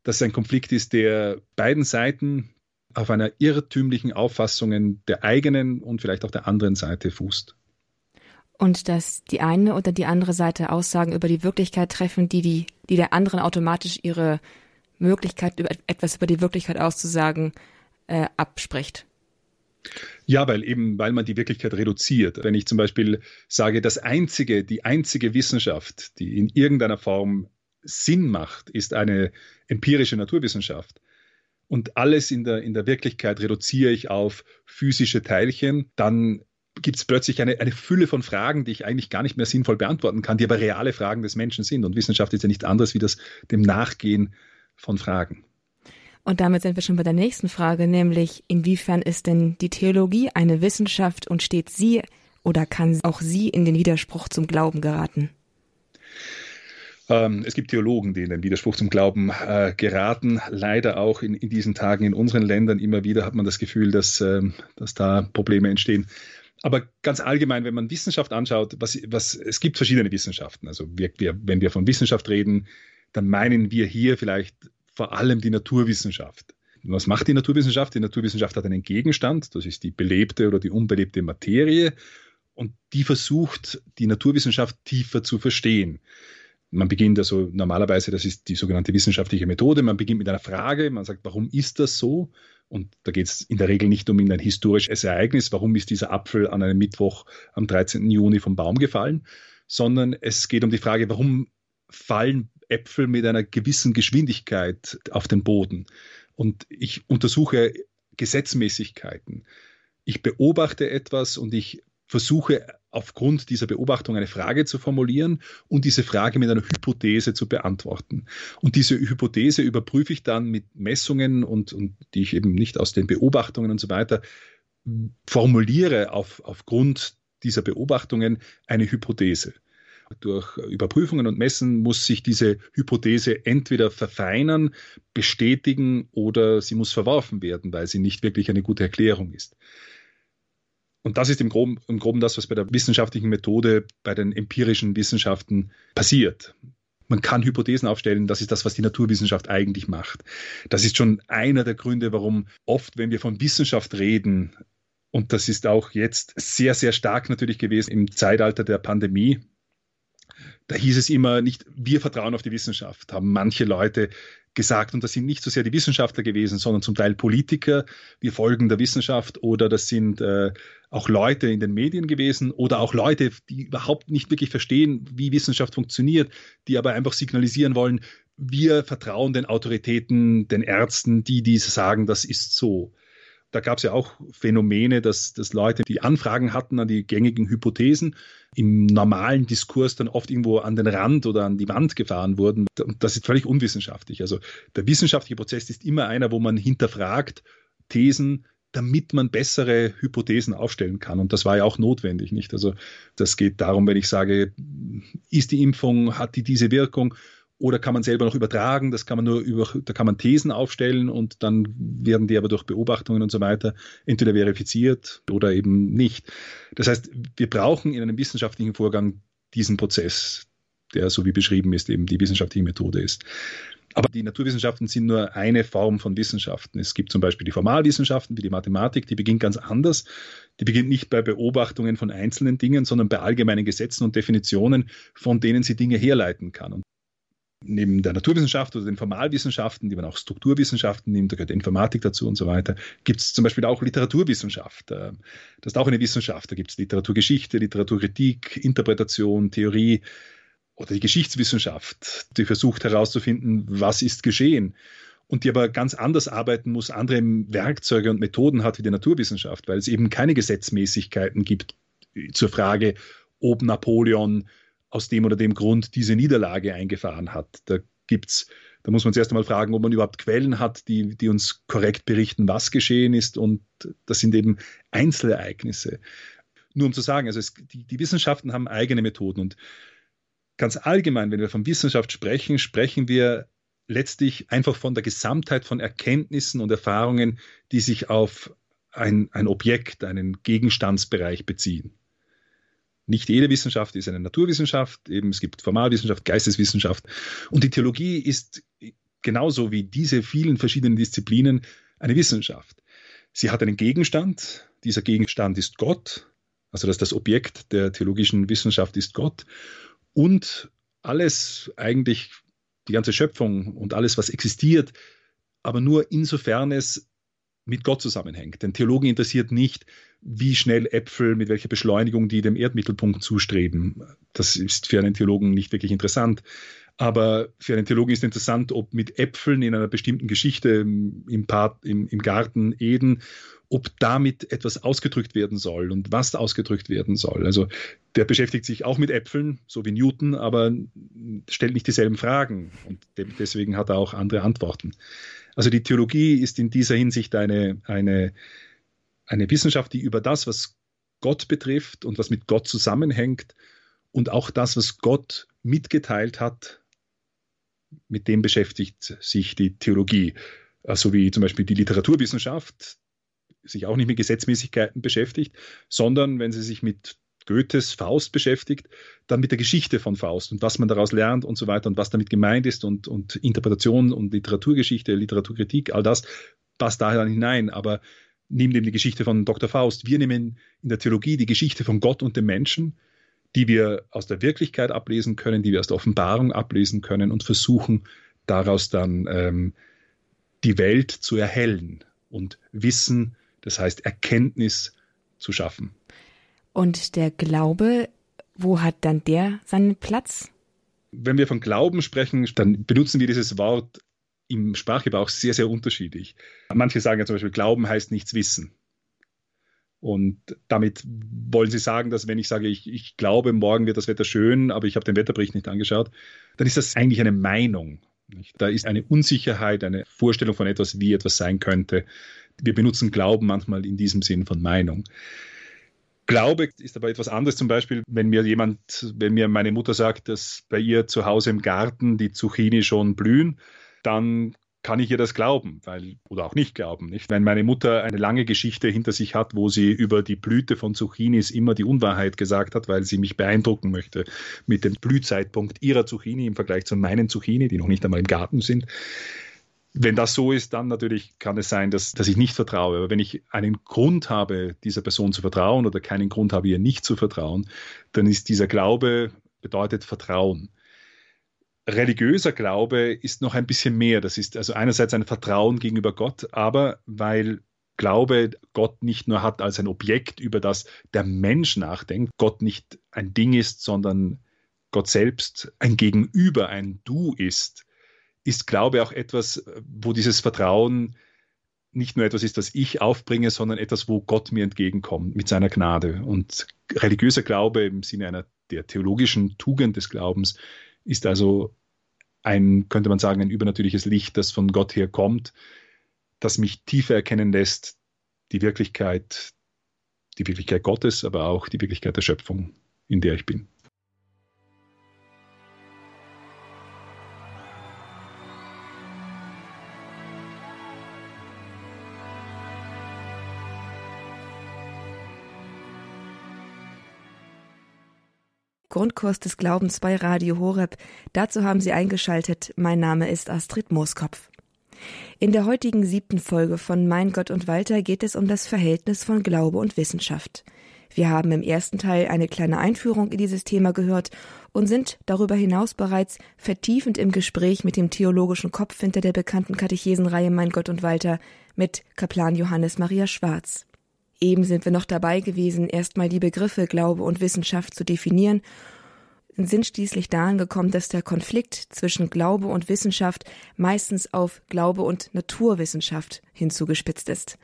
B: dass es ein Konflikt ist, der beiden Seiten auf einer irrtümlichen Auffassung der eigenen und vielleicht auch der anderen Seite fußt
A: und dass die eine oder die andere Seite Aussagen über die Wirklichkeit treffen, die, die, die der anderen automatisch ihre Möglichkeit, etwas über die Wirklichkeit auszusagen, äh, abspricht.
B: Ja, weil eben, weil man die Wirklichkeit reduziert. Wenn ich zum Beispiel sage, das einzige, die einzige Wissenschaft, die in irgendeiner Form Sinn macht, ist eine empirische Naturwissenschaft. Und alles in der, in der Wirklichkeit reduziere ich auf physische Teilchen, dann gibt es plötzlich eine, eine Fülle von Fragen, die ich eigentlich gar nicht mehr sinnvoll beantworten kann, die aber reale Fragen des Menschen sind. Und Wissenschaft ist ja nichts anderes wie das dem Nachgehen von Fragen.
A: Und damit sind wir schon bei der nächsten Frage, nämlich inwiefern ist denn die Theologie eine Wissenschaft und steht sie oder kann auch sie in den Widerspruch zum Glauben geraten?
B: Ähm, es gibt Theologen, die in den Widerspruch zum Glauben äh, geraten. Leider auch in, in, diesen Tagen in unseren Ländern immer wieder hat man das Gefühl, dass, äh, dass da Probleme entstehen. Aber ganz allgemein, wenn man Wissenschaft anschaut, was, was, es gibt verschiedene Wissenschaften. Also wir, wir, wenn wir von Wissenschaft reden, dann meinen wir hier vielleicht vor allem die Naturwissenschaft. Was macht die Naturwissenschaft? Die Naturwissenschaft hat einen Gegenstand, das ist die belebte oder die unbelebte Materie. und die versucht, die Naturwissenschaft tiefer zu verstehen. Man beginnt also normalerweise, das ist die sogenannte wissenschaftliche Methode, man beginnt mit einer Frage, man sagt, warum ist das so? Und da geht es in der Regel nicht um ein historisches Ereignis, warum ist dieser Apfel an einem Mittwoch am 13. Juni vom Baum gefallen, sondern es geht um die Frage, warum fallen Äpfel mit einer gewissen Geschwindigkeit auf den Boden. Und ich untersuche Gesetzmäßigkeiten. Ich beobachte etwas und ich versuche aufgrund dieser Beobachtung eine Frage zu formulieren und diese Frage mit einer Hypothese zu beantworten. Und diese Hypothese überprüfe ich dann mit Messungen und, und die ich eben nicht aus den Beobachtungen und so weiter formuliere auf, aufgrund dieser Beobachtungen eine Hypothese. Durch Überprüfungen und Messen muss sich diese Hypothese entweder verfeinern, bestätigen oder sie muss verworfen werden, weil sie nicht wirklich eine gute Erklärung ist. Und das ist im Groben, im Groben das, was bei der wissenschaftlichen Methode, bei den empirischen Wissenschaften passiert. Man kann Hypothesen aufstellen, das ist das, was die Naturwissenschaft eigentlich macht. Das ist schon einer der Gründe, warum oft, wenn wir von Wissenschaft reden, und das ist auch jetzt sehr, sehr stark natürlich gewesen im Zeitalter der Pandemie, da hieß es immer nicht, wir vertrauen auf die Wissenschaft, haben manche Leute gesagt. Und das sind nicht so sehr die Wissenschaftler gewesen, sondern zum Teil Politiker. Wir folgen der Wissenschaft oder das sind äh, auch Leute in den Medien gewesen oder auch Leute, die überhaupt nicht wirklich verstehen, wie Wissenschaft funktioniert, die aber einfach signalisieren wollen, wir vertrauen den Autoritäten, den Ärzten, die diese sagen, das ist so. Da gab es ja auch Phänomene, dass, dass Leute, die Anfragen hatten an die gängigen Hypothesen, im normalen Diskurs dann oft irgendwo an den Rand oder an die Wand gefahren wurden. Und das ist völlig unwissenschaftlich. Also der wissenschaftliche Prozess ist immer einer, wo man hinterfragt Thesen, damit man bessere Hypothesen aufstellen kann. Und das war ja auch notwendig, nicht? Also das geht darum, wenn ich sage, ist die Impfung, hat die diese Wirkung? Oder kann man selber noch übertragen? Das kann man nur über, da kann man Thesen aufstellen und dann werden die aber durch Beobachtungen und so weiter entweder verifiziert oder eben nicht. Das heißt, wir brauchen in einem wissenschaftlichen Vorgang diesen Prozess, der so wie beschrieben ist, eben die wissenschaftliche Methode ist. Aber die Naturwissenschaften sind nur eine Form von Wissenschaften. Es gibt zum Beispiel die Formalwissenschaften wie die Mathematik, die beginnt ganz anders. Die beginnt nicht bei Beobachtungen von einzelnen Dingen, sondern bei allgemeinen Gesetzen und Definitionen, von denen sie Dinge herleiten kann. Und neben der Naturwissenschaft oder den Formalwissenschaften, die man auch Strukturwissenschaften nimmt, da gehört Informatik dazu und so weiter, gibt es zum Beispiel auch Literaturwissenschaft. Äh, das ist auch eine Wissenschaft. Da gibt es Literaturgeschichte, Literaturkritik, Interpretation, Theorie oder die Geschichtswissenschaft, die versucht herauszufinden, was ist geschehen und die aber ganz anders arbeiten muss, andere Werkzeuge und Methoden hat wie die Naturwissenschaft, weil es eben keine Gesetzmäßigkeiten gibt zur Frage, ob Napoleon aus dem oder dem Grund diese Niederlage eingefahren hat. Da gibt's, da muss man zuerst einmal fragen, ob man überhaupt Quellen hat, die, die uns korrekt berichten, was geschehen ist. Und das sind eben Einzelereignisse. Nur um zu sagen, also es, die, die Wissenschaften haben eigene Methoden und ganz allgemein, wenn wir von Wissenschaft sprechen, sprechen wir letztlich einfach von der Gesamtheit von Erkenntnissen und Erfahrungen, die sich auf ein, ein Objekt, einen Gegenstandsbereich beziehen. Nicht jede Wissenschaft ist eine Naturwissenschaft, eben es gibt Formalwissenschaft, Geisteswissenschaft. Und die Theologie ist genauso wie diese vielen verschiedenen Disziplinen eine Wissenschaft. Sie hat einen Gegenstand, dieser Gegenstand ist Gott, also dass das Objekt der theologischen Wissenschaft ist Gott. Und alles eigentlich die ganze Schöpfung und alles was existiert, aber nur insofern es mit Gott zusammenhängt. Den Theologen interessiert nicht, wie schnell Äpfel, mit welcher Beschleunigung die dem Erdmittelpunkt zustreben. Das ist für einen Theologen nicht wirklich interessant. Aber für einen Theologen ist interessant, ob mit Äpfeln in einer bestimmten Geschichte im, Part, im, im Garten Eden, ob damit etwas ausgedrückt werden soll und was ausgedrückt werden soll. Also der beschäftigt sich auch mit Äpfeln, so wie Newton, aber stellt nicht dieselben Fragen und deswegen hat er auch andere Antworten. Also die Theologie ist in dieser Hinsicht eine, eine, eine Wissenschaft, die über das, was Gott betrifft und was mit Gott zusammenhängt und auch das, was Gott mitgeteilt hat, mit dem beschäftigt sich die Theologie. So also wie zum Beispiel die Literaturwissenschaft sich auch nicht mit Gesetzmäßigkeiten beschäftigt, sondern wenn sie sich mit Goethes Faust beschäftigt, dann mit der Geschichte von Faust und was man daraus lernt und so weiter und was damit gemeint ist und, und Interpretation und Literaturgeschichte, Literaturkritik, all das passt da dann hinein. Aber nimmt eben die Geschichte von Dr. Faust. Wir nehmen in der Theologie die Geschichte von Gott und dem Menschen, die wir aus der Wirklichkeit ablesen können, die wir aus der Offenbarung ablesen können und versuchen daraus dann ähm, die Welt zu erhellen und Wissen, das heißt Erkenntnis zu schaffen.
A: Und der Glaube, wo hat dann der seinen Platz?
B: Wenn wir von Glauben sprechen, dann benutzen wir dieses Wort im Sprachgebrauch sehr, sehr unterschiedlich. Manche sagen ja zum Beispiel, Glauben heißt nichts wissen. Und damit wollen sie sagen, dass wenn ich sage, ich, ich glaube, morgen wird das Wetter schön, aber ich habe den Wetterbericht nicht angeschaut, dann ist das eigentlich eine Meinung. Nicht? Da ist eine Unsicherheit, eine Vorstellung von etwas, wie etwas sein könnte. Wir benutzen Glauben manchmal in diesem Sinn von Meinung. Glaube ist aber etwas anderes. Zum Beispiel, wenn mir jemand, wenn mir meine Mutter sagt, dass bei ihr zu Hause im Garten die Zucchini schon blühen, dann kann ich ihr das glauben, weil, oder auch nicht glauben, nicht? Wenn meine Mutter eine lange Geschichte hinter sich hat, wo sie über die Blüte von Zucchinis immer die Unwahrheit gesagt hat, weil sie mich beeindrucken möchte mit dem Blühzeitpunkt ihrer Zucchini im Vergleich zu meinen Zucchini, die noch nicht einmal im Garten sind. Wenn das so ist, dann natürlich kann es sein, dass, dass ich nicht vertraue. Aber wenn ich einen Grund habe, dieser Person zu vertrauen oder keinen Grund habe, ihr nicht zu vertrauen, dann ist dieser Glaube bedeutet Vertrauen religiöser Glaube ist noch ein bisschen mehr. Das ist also einerseits ein Vertrauen gegenüber Gott, aber weil Glaube Gott nicht nur hat als ein Objekt, über das der Mensch nachdenkt, Gott nicht ein Ding ist, sondern Gott selbst ein Gegenüber, ein Du ist, ist Glaube auch etwas, wo dieses Vertrauen nicht nur etwas ist, das ich aufbringe, sondern etwas, wo Gott mir entgegenkommt mit seiner Gnade. Und religiöser Glaube im Sinne einer der theologischen Tugend des Glaubens ist also ein, könnte man sagen, ein übernatürliches Licht, das von Gott her kommt, das mich tiefer erkennen lässt, die Wirklichkeit, die Wirklichkeit Gottes, aber auch die Wirklichkeit der Schöpfung, in der ich bin.
A: Grundkurs des Glaubens bei Radio Horeb. Dazu haben Sie eingeschaltet. Mein Name ist Astrid Mooskopf. In der heutigen siebten Folge von Mein Gott und Walter geht es um das Verhältnis von Glaube und Wissenschaft. Wir haben im ersten Teil eine kleine Einführung in dieses Thema gehört und sind darüber hinaus bereits vertiefend im Gespräch mit dem theologischen Kopf hinter der bekannten Katechesenreihe Mein Gott und Walter mit Kaplan Johannes Maria Schwarz. Eben sind wir noch dabei gewesen, erstmal die Begriffe Glaube und Wissenschaft zu definieren und sind schließlich dahin gekommen, dass der Konflikt zwischen Glaube und Wissenschaft meistens auf Glaube und Naturwissenschaft hinzugespitzt ist.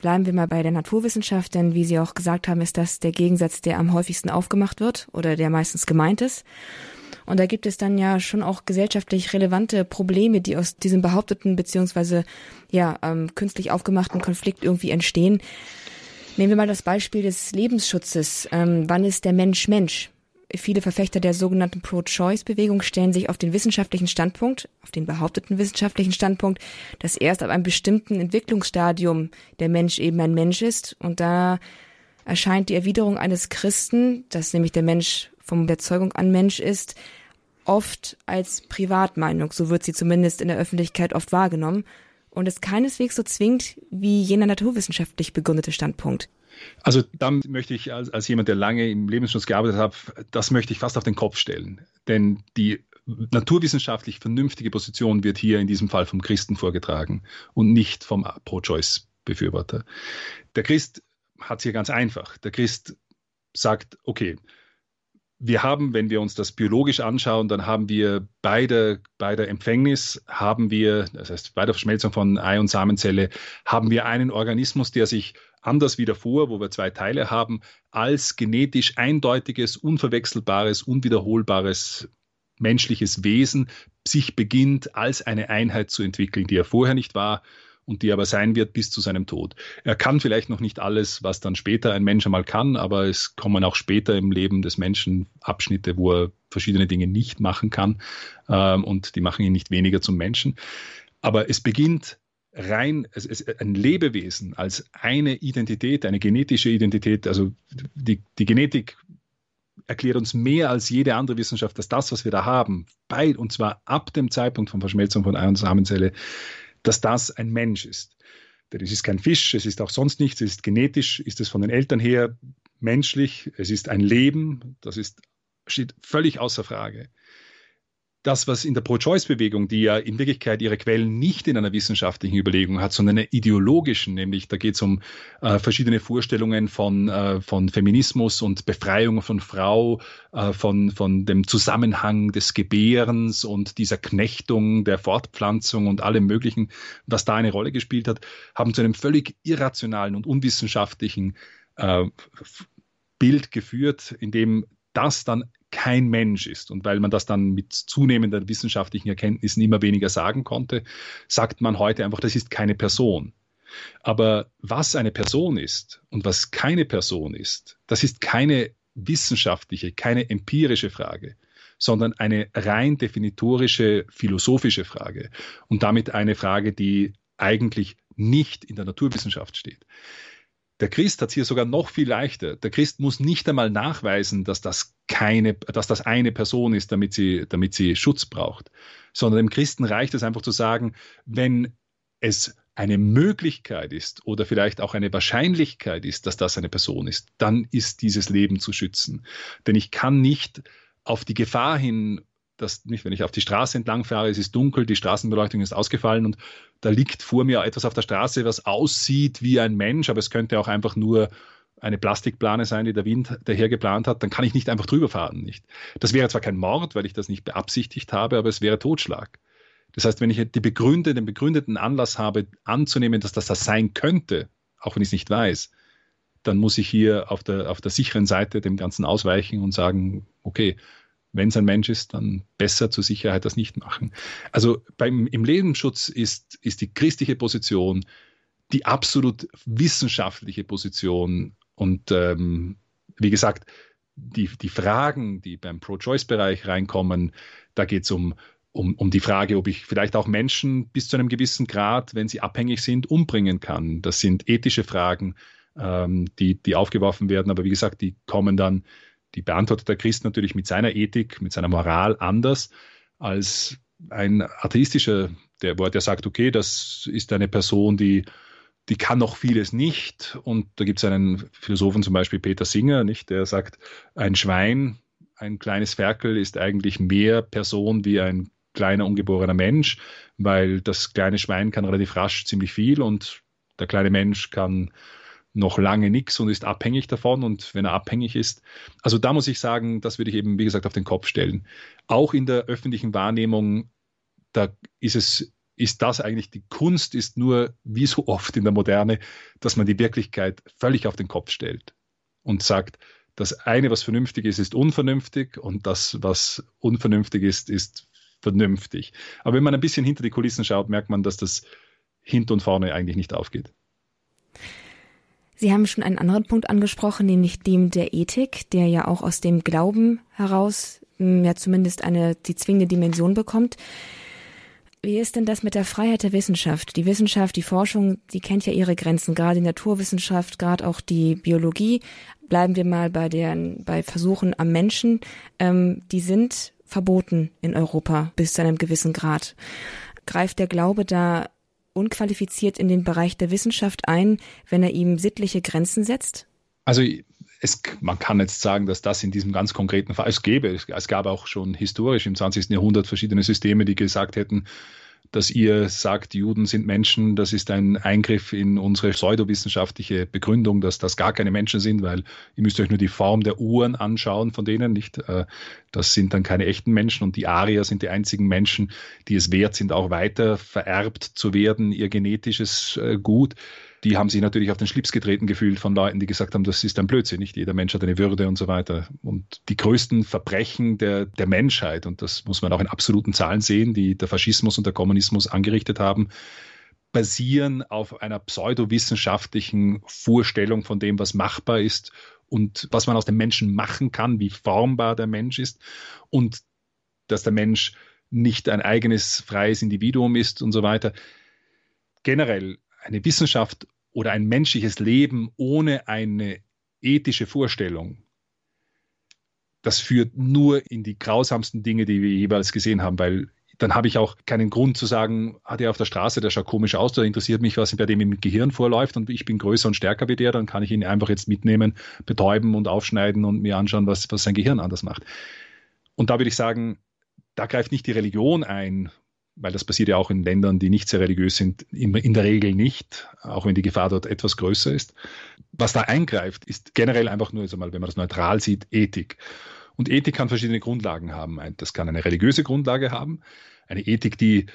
A: Bleiben wir mal bei der Naturwissenschaft, denn wie Sie auch gesagt haben, ist das der Gegensatz, der am häufigsten aufgemacht wird oder der meistens gemeint ist. Und da gibt es dann ja schon auch gesellschaftlich relevante Probleme, die aus diesem behaupteten beziehungsweise ja ähm, künstlich aufgemachten Konflikt irgendwie entstehen. Nehmen wir mal das Beispiel des Lebensschutzes. Ähm, wann ist der Mensch Mensch? Viele Verfechter der sogenannten Pro-Choice-Bewegung stellen sich auf den wissenschaftlichen Standpunkt, auf den behaupteten wissenschaftlichen Standpunkt, dass erst ab einem bestimmten Entwicklungsstadium der Mensch eben ein Mensch ist. Und da erscheint die Erwiderung eines Christen, dass nämlich der Mensch vom der Zeugung an Mensch ist, oft als Privatmeinung, so wird sie zumindest in der Öffentlichkeit oft wahrgenommen, und ist keineswegs so zwingend wie jener naturwissenschaftlich begründete Standpunkt.
B: Also da möchte ich als, als jemand, der lange im Lebensschutz gearbeitet hat, das möchte ich fast auf den Kopf stellen. Denn die naturwissenschaftlich vernünftige Position wird hier in diesem Fall vom Christen vorgetragen und nicht vom Pro-Choice-Befürworter. Der Christ hat es hier ganz einfach. Der Christ sagt, okay, wir haben, wenn wir uns das biologisch anschauen, dann haben wir bei der, bei der Empfängnis, haben wir, das heißt bei der Verschmelzung von Ei- und Samenzelle, haben wir einen Organismus, der sich anders wie davor, wo wir zwei Teile haben, als genetisch eindeutiges, unverwechselbares, unwiederholbares menschliches Wesen sich beginnt, als eine Einheit zu entwickeln, die er vorher nicht war und die aber sein wird bis zu seinem Tod. Er kann vielleicht noch nicht alles, was dann später ein Mensch einmal kann, aber es kommen auch später im Leben des Menschen Abschnitte, wo er verschiedene Dinge nicht machen kann ähm, und die machen ihn nicht weniger zum Menschen. Aber es beginnt rein es, es, ein Lebewesen als eine Identität, eine genetische Identität, also die, die Genetik erklärt uns mehr als jede andere Wissenschaft, dass das, was wir da haben, bei, und zwar ab dem Zeitpunkt von Verschmelzung von Ei und Samenzelle, dass das ein Mensch ist. Denn es ist kein Fisch, es ist auch sonst nichts, es ist genetisch, ist es von den Eltern her menschlich, es ist ein Leben, das ist, steht völlig außer Frage das, was in der Pro-Choice-Bewegung, die ja in Wirklichkeit ihre Quellen nicht in einer wissenschaftlichen Überlegung hat, sondern einer ideologischen, nämlich da geht es um äh, verschiedene Vorstellungen von, äh, von Feminismus und Befreiung von Frau, äh, von, von dem Zusammenhang des Gebärens und dieser Knechtung der Fortpflanzung und allem Möglichen, was da eine Rolle gespielt hat, haben zu einem völlig irrationalen und unwissenschaftlichen äh, Bild geführt, in dem das dann kein Mensch ist. Und weil man das dann mit zunehmenden wissenschaftlichen Erkenntnissen immer weniger sagen konnte, sagt man heute einfach, das ist keine Person. Aber was eine Person ist und was keine Person ist, das ist keine wissenschaftliche, keine empirische Frage, sondern eine rein definitorische, philosophische Frage und damit eine Frage, die eigentlich nicht in der Naturwissenschaft steht. Der Christ hat es hier sogar noch viel leichter. Der Christ muss nicht einmal nachweisen, dass das keine, dass das eine Person ist, damit sie, damit sie Schutz braucht, sondern dem Christen reicht es einfach zu sagen, wenn es eine Möglichkeit ist oder vielleicht auch eine Wahrscheinlichkeit ist, dass das eine Person ist, dann ist dieses Leben zu schützen. Denn ich kann nicht auf die Gefahr hin dass nicht, wenn ich auf die Straße entlang fahre, es ist dunkel, die Straßenbeleuchtung ist ausgefallen und da liegt vor mir etwas auf der Straße, was aussieht wie ein Mensch, aber es könnte auch einfach nur eine Plastikplane sein, die der Wind daher geplant hat, dann kann ich nicht einfach drüber fahren. Nicht? Das wäre zwar kein Mord, weil ich das nicht beabsichtigt habe, aber es wäre Totschlag. Das heißt, wenn ich die begründete, den begründeten Anlass habe, anzunehmen, dass das das sein könnte, auch wenn ich es nicht weiß, dann muss ich hier auf der, auf der sicheren Seite dem Ganzen ausweichen und sagen, okay, wenn es ein Mensch ist, dann besser zur Sicherheit das nicht machen. Also beim, im Lebensschutz ist, ist die christliche Position die absolut wissenschaftliche Position. Und ähm, wie gesagt, die, die Fragen, die beim Pro-Choice-Bereich reinkommen, da geht es um, um, um die Frage, ob ich vielleicht auch Menschen bis zu einem gewissen Grad, wenn sie abhängig sind, umbringen kann. Das sind ethische Fragen, ähm, die, die aufgeworfen werden. Aber wie gesagt, die kommen dann die beantwortet der Christ natürlich mit seiner Ethik, mit seiner Moral anders als ein atheistischer, der, der sagt, okay, das ist eine Person, die, die kann noch vieles nicht. Und da gibt es einen Philosophen, zum Beispiel Peter Singer, nicht, der sagt, ein Schwein, ein kleines Ferkel ist eigentlich mehr Person wie ein kleiner ungeborener Mensch, weil das kleine Schwein kann relativ rasch ziemlich viel und der kleine Mensch kann noch lange nichts und ist abhängig davon. Und wenn er abhängig ist, also da muss ich sagen, das würde ich eben, wie gesagt, auf den Kopf stellen. Auch in der öffentlichen Wahrnehmung, da ist es, ist das eigentlich die Kunst, ist nur wie so oft in der Moderne, dass man die Wirklichkeit völlig auf den Kopf stellt und sagt, das eine, was vernünftig ist, ist unvernünftig und das, was unvernünftig ist, ist vernünftig. Aber wenn man ein bisschen hinter die Kulissen schaut, merkt man, dass das hinten und vorne eigentlich nicht aufgeht.
A: Sie haben schon einen anderen Punkt angesprochen, nämlich dem der Ethik, der ja auch aus dem Glauben heraus hm, ja zumindest eine die zwingende Dimension bekommt. Wie ist denn das mit der Freiheit der Wissenschaft? Die Wissenschaft, die Forschung, die kennt ja ihre Grenzen, gerade die Naturwissenschaft, gerade auch die Biologie. Bleiben wir mal bei den bei Versuchen am Menschen. Ähm, die sind verboten in Europa bis zu einem gewissen Grad. Greift der Glaube da unqualifiziert in den Bereich der Wissenschaft ein, wenn er ihm sittliche Grenzen setzt?
B: Also es, man kann jetzt sagen, dass das in diesem ganz konkreten Fall, es gäbe, es gab auch schon historisch im 20. Jahrhundert verschiedene Systeme, die gesagt hätten, dass ihr sagt, Juden sind Menschen, das ist ein Eingriff in unsere pseudowissenschaftliche Begründung, dass das gar keine Menschen sind, weil ihr müsst euch nur die Form der Uhren anschauen von denen, nicht? Äh, das sind dann keine echten Menschen und die Arier sind die einzigen Menschen, die es wert sind, auch weiter vererbt zu werden, ihr genetisches äh, Gut die haben sich natürlich auf den Schlips getreten gefühlt von Leuten, die gesagt haben, das ist ein Blödsinn, nicht jeder Mensch hat eine Würde und so weiter. Und die größten Verbrechen der, der Menschheit, und das muss man auch in absoluten Zahlen sehen, die der Faschismus und der Kommunismus angerichtet haben, basieren auf einer pseudowissenschaftlichen Vorstellung von dem, was machbar ist und was man aus dem Menschen machen kann, wie formbar der Mensch ist und dass der Mensch nicht ein eigenes freies Individuum ist und so weiter. Generell eine Wissenschaft oder ein menschliches Leben ohne eine ethische Vorstellung, das führt nur in die grausamsten Dinge, die wir jeweils gesehen haben, weil dann habe ich auch keinen Grund zu sagen, hat er auf der Straße, der schaut komisch aus, da interessiert mich, was bei dem im Gehirn vorläuft und ich bin größer und stärker wie der, dann kann ich ihn einfach jetzt mitnehmen, betäuben und aufschneiden und mir anschauen, was, was sein Gehirn anders macht. Und da würde ich sagen, da greift nicht die Religion ein, weil das passiert ja auch in Ländern, die nicht sehr religiös sind, in, der Regel nicht, auch wenn die Gefahr dort etwas größer ist. Was da eingreift, ist generell einfach nur, also mal, wenn man das neutral sieht, Ethik. Und Ethik kann verschiedene Grundlagen haben. Das kann eine religiöse Grundlage haben, eine Ethik, die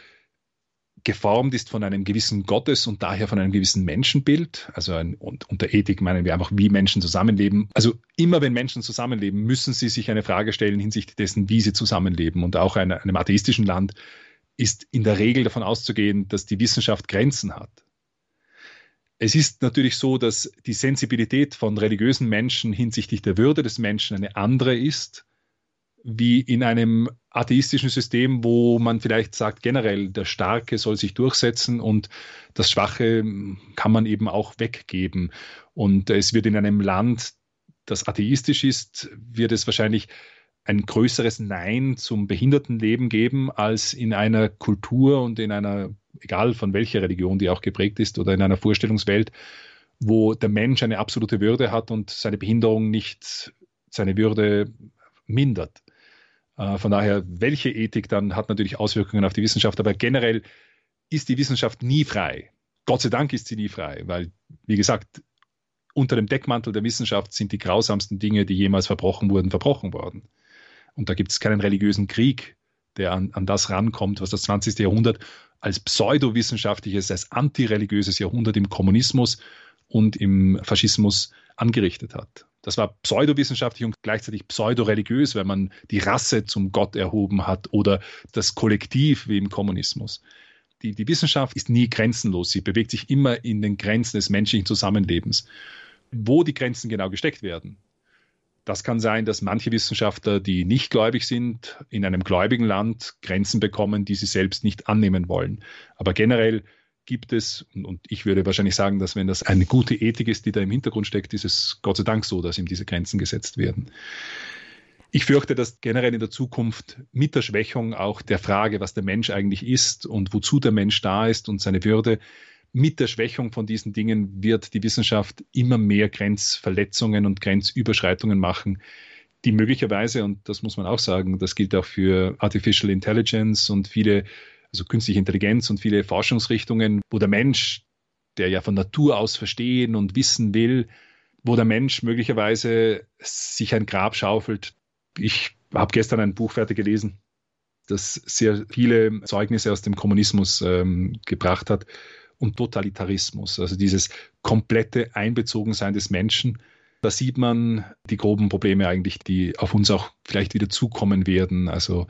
B: geformt ist von einem gewissen Gottes und daher von einem gewissen Menschenbild. Also ein, und unter Ethik meinen wir einfach, wie Menschen zusammenleben. Also immer wenn Menschen zusammenleben, müssen sie sich eine Frage stellen hinsichtlich dessen, wie sie zusammenleben. Und auch in einem atheistischen Land ist in der Regel davon auszugehen, dass die Wissenschaft Grenzen hat. Es ist natürlich so, dass die Sensibilität von religiösen Menschen hinsichtlich der Würde des Menschen eine andere ist, wie in einem atheistischen System, wo man vielleicht sagt, generell der Starke soll sich durchsetzen und das Schwache kann man eben auch weggeben. Und es wird in einem Land, das atheistisch ist, wird es wahrscheinlich ein größeres Nein zum Behindertenleben geben als in einer Kultur und in einer, egal von welcher Religion die auch geprägt ist oder in einer Vorstellungswelt, wo der Mensch eine absolute Würde hat und seine Behinderung nicht seine Würde mindert. Äh, von daher, welche Ethik dann hat natürlich Auswirkungen auf die Wissenschaft, aber generell ist die Wissenschaft nie frei. Gott sei Dank ist sie nie frei, weil, wie gesagt, unter dem Deckmantel der Wissenschaft sind die grausamsten Dinge, die jemals verbrochen wurden, verbrochen worden. Und da gibt es keinen religiösen Krieg, der an, an das rankommt, was das 20. Jahrhundert als pseudowissenschaftliches, als antireligiöses Jahrhundert im Kommunismus und im Faschismus angerichtet hat. Das war pseudowissenschaftlich und gleichzeitig pseudoreligiös, weil man die Rasse zum Gott erhoben hat oder das Kollektiv wie im Kommunismus. Die, die Wissenschaft ist nie grenzenlos. Sie bewegt sich immer in den Grenzen des menschlichen Zusammenlebens. Wo die Grenzen genau gesteckt werden, das kann sein, dass manche Wissenschaftler, die nicht gläubig sind, in einem gläubigen Land Grenzen bekommen, die sie selbst nicht annehmen wollen. Aber generell gibt es, und ich würde wahrscheinlich sagen, dass wenn das eine gute Ethik ist, die da im Hintergrund steckt, ist es Gott sei Dank so, dass ihm diese Grenzen gesetzt werden. Ich fürchte, dass generell in der Zukunft mit der Schwächung auch der Frage, was der Mensch eigentlich ist und wozu der Mensch da ist und seine Würde, mit der Schwächung von diesen Dingen wird die Wissenschaft immer mehr Grenzverletzungen und Grenzüberschreitungen machen, die möglicherweise, und das muss man auch sagen, das gilt auch für Artificial Intelligence und viele, also künstliche Intelligenz und viele Forschungsrichtungen, wo der Mensch, der ja von Natur aus verstehen und wissen will, wo der Mensch möglicherweise sich ein Grab schaufelt. Ich habe gestern ein Buch fertig gelesen, das sehr viele Zeugnisse aus dem Kommunismus ähm, gebracht hat und Totalitarismus, also dieses komplette Einbezogensein des Menschen. Da sieht man die groben Probleme eigentlich, die auf uns auch vielleicht wieder zukommen werden. Also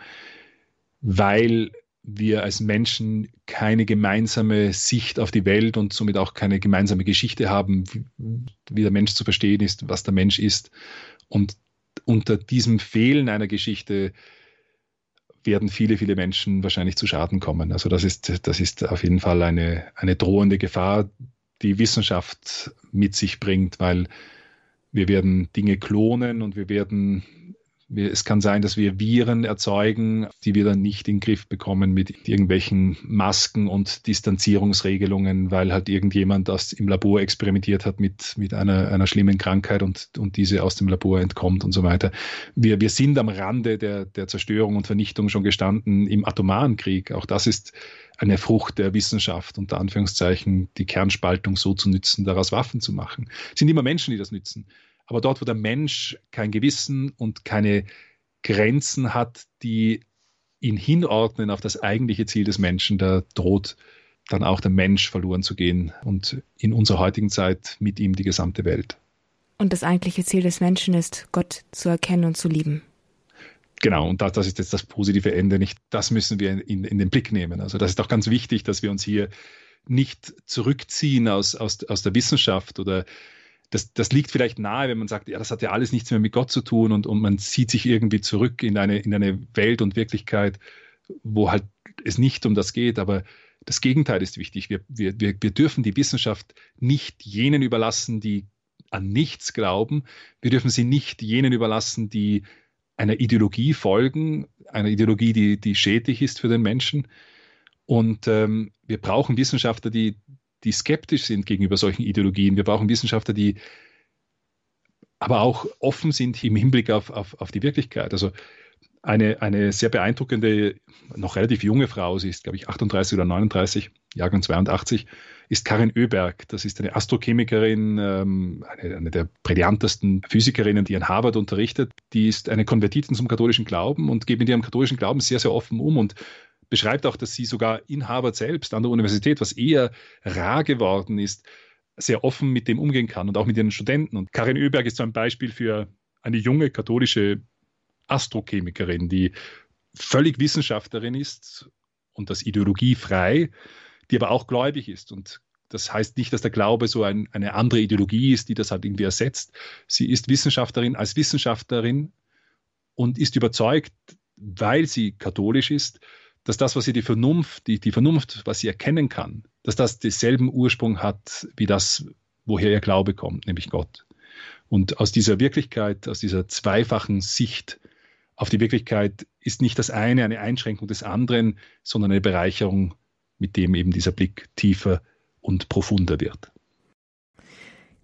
B: weil wir als Menschen keine gemeinsame Sicht auf die Welt und somit auch keine gemeinsame Geschichte haben, wie der Mensch zu verstehen ist, was der Mensch ist. Und unter diesem Fehlen einer Geschichte werden viele, viele Menschen wahrscheinlich zu Schaden kommen. Also das ist, das ist auf jeden Fall eine, eine drohende Gefahr, die Wissenschaft mit sich bringt, weil wir werden Dinge klonen und wir werden es kann sein, dass wir Viren erzeugen, die wir dann nicht in den Griff bekommen mit irgendwelchen Masken und Distanzierungsregelungen, weil halt irgendjemand das im Labor experimentiert hat mit, mit einer, einer schlimmen Krankheit und, und diese aus dem Labor entkommt und so weiter. Wir, wir sind am Rande der, der Zerstörung und Vernichtung schon gestanden im atomaren Krieg. Auch das ist eine Frucht der Wissenschaft, unter Anführungszeichen, die Kernspaltung so zu nützen, daraus Waffen zu machen. Es sind immer Menschen, die das nützen. Aber dort, wo der Mensch kein Gewissen und keine Grenzen hat, die ihn hinordnen auf das eigentliche Ziel des Menschen, da droht dann auch der Mensch verloren zu gehen und in unserer heutigen Zeit mit ihm die gesamte Welt.
A: Und das eigentliche Ziel des Menschen ist, Gott zu erkennen und zu lieben.
B: Genau, und das, das ist jetzt das positive Ende. Nicht, das müssen wir in, in den Blick nehmen. Also das ist auch ganz wichtig, dass wir uns hier nicht zurückziehen aus, aus, aus der Wissenschaft oder das, das liegt vielleicht nahe, wenn man sagt, ja, das hat ja alles nichts mehr mit Gott zu tun und, und man zieht sich irgendwie zurück in eine, in eine Welt und Wirklichkeit, wo halt es nicht um das geht. Aber das Gegenteil ist wichtig. Wir, wir, wir, dürfen die Wissenschaft nicht jenen überlassen, die an nichts glauben. Wir dürfen sie nicht jenen überlassen, die einer Ideologie folgen, einer Ideologie, die, die schädlich ist für den Menschen. Und ähm, wir brauchen Wissenschaftler, die, die skeptisch sind gegenüber solchen Ideologien. Wir brauchen Wissenschaftler, die aber auch offen sind im Hinblick auf, auf, auf die Wirklichkeit. Also eine, eine sehr beeindruckende, noch relativ junge Frau, sie ist, glaube ich, 38 oder 39, Jahrgang 82, ist Karin Oeberg. Das ist eine Astrochemikerin, ähm, eine, eine, der brillantesten Physikerinnen, die an Harvard unterrichtet. Die ist eine Konvertitin zum katholischen Glauben und geht mit ihrem katholischen Glauben sehr, sehr offen um und beschreibt auch, dass sie sogar in Harvard selbst, an der Universität, was eher rar geworden ist, sehr offen mit dem umgehen kann und auch mit ihren Studenten. Und Karin Oeberg ist so ein Beispiel für eine junge katholische Astrochemikerin, die völlig Wissenschaftlerin ist und das ideologiefrei, die aber auch gläubig ist. Und das heißt nicht, dass der Glaube so ein, eine andere Ideologie ist, die das halt irgendwie ersetzt. Sie ist Wissenschaftlerin als Wissenschaftlerin und ist überzeugt, weil sie katholisch ist, dass das, was sie die Vernunft, die, die Vernunft, was sie erkennen kann, dass das denselben Ursprung hat wie das, woher ihr Glaube kommt, nämlich Gott. Und aus dieser Wirklichkeit, aus dieser zweifachen Sicht auf die Wirklichkeit ist nicht das eine eine Einschränkung des anderen, sondern eine Bereicherung, mit dem eben dieser Blick tiefer und profunder wird.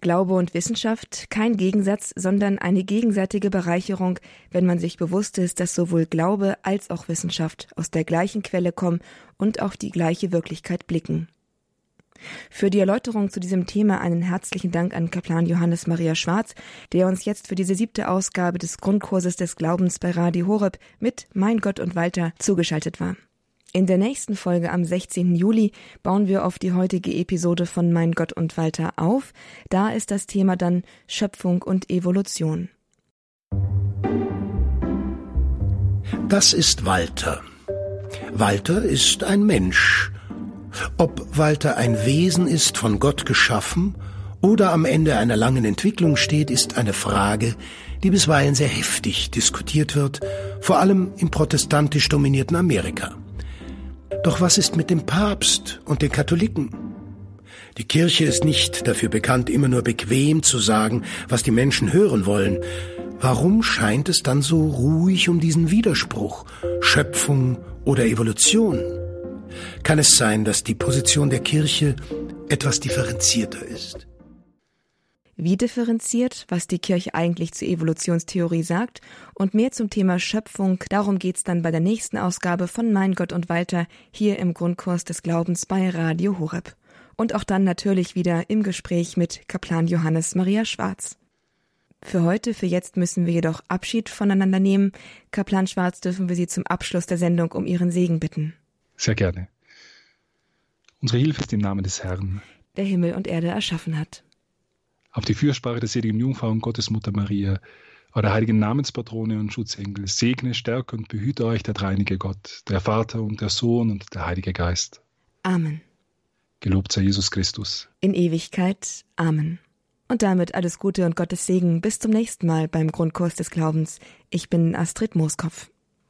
A: Glaube und Wissenschaft kein Gegensatz, sondern eine gegenseitige Bereicherung, wenn man sich bewusst ist, dass sowohl Glaube als auch Wissenschaft aus der gleichen Quelle kommen und auf die gleiche Wirklichkeit blicken. Für die Erläuterung zu diesem Thema einen herzlichen Dank an Kaplan Johannes Maria Schwarz, der uns jetzt für diese siebte Ausgabe des Grundkurses des Glaubens bei Radio Horeb mit Mein Gott und Walter zugeschaltet war. In der nächsten Folge am 16. Juli bauen wir auf die heutige Episode von Mein Gott und Walter auf. Da ist das Thema dann Schöpfung und Evolution.
C: Das ist Walter. Walter ist ein Mensch. Ob Walter ein Wesen ist, von Gott geschaffen, oder am Ende einer langen Entwicklung steht, ist eine Frage, die bisweilen sehr heftig diskutiert wird, vor allem im protestantisch dominierten Amerika. Doch was ist mit dem Papst und den Katholiken? Die Kirche ist nicht dafür bekannt, immer nur bequem zu sagen, was die Menschen hören wollen. Warum scheint es dann so ruhig um diesen Widerspruch, Schöpfung oder Evolution? Kann es sein, dass die Position der Kirche etwas differenzierter ist?
A: Wie differenziert, was die Kirche eigentlich zur Evolutionstheorie sagt und mehr zum Thema Schöpfung. Darum geht's dann bei der nächsten Ausgabe von Mein Gott und Walter hier im Grundkurs des Glaubens bei Radio Horeb. Und auch dann natürlich wieder im Gespräch mit Kaplan Johannes Maria Schwarz. Für heute, für jetzt müssen wir jedoch Abschied voneinander nehmen. Kaplan Schwarz dürfen wir Sie zum Abschluss der Sendung um Ihren Segen bitten.
B: Sehr gerne. Unsere Hilfe ist im Namen des Herrn,
A: der Himmel und Erde erschaffen hat
B: auf die Fürsprache der seligen Jungfrau und Gottesmutter Maria, der heiligen Namenspatrone und Schutzengel, segne, stärke und behüte euch der dreinige Gott, der Vater und der Sohn und der Heilige Geist.
A: Amen.
B: Gelobt sei Jesus Christus.
A: In Ewigkeit. Amen. Und damit alles Gute und Gottes Segen. Bis zum nächsten Mal beim Grundkurs des Glaubens. Ich bin Astrid Mooskopf.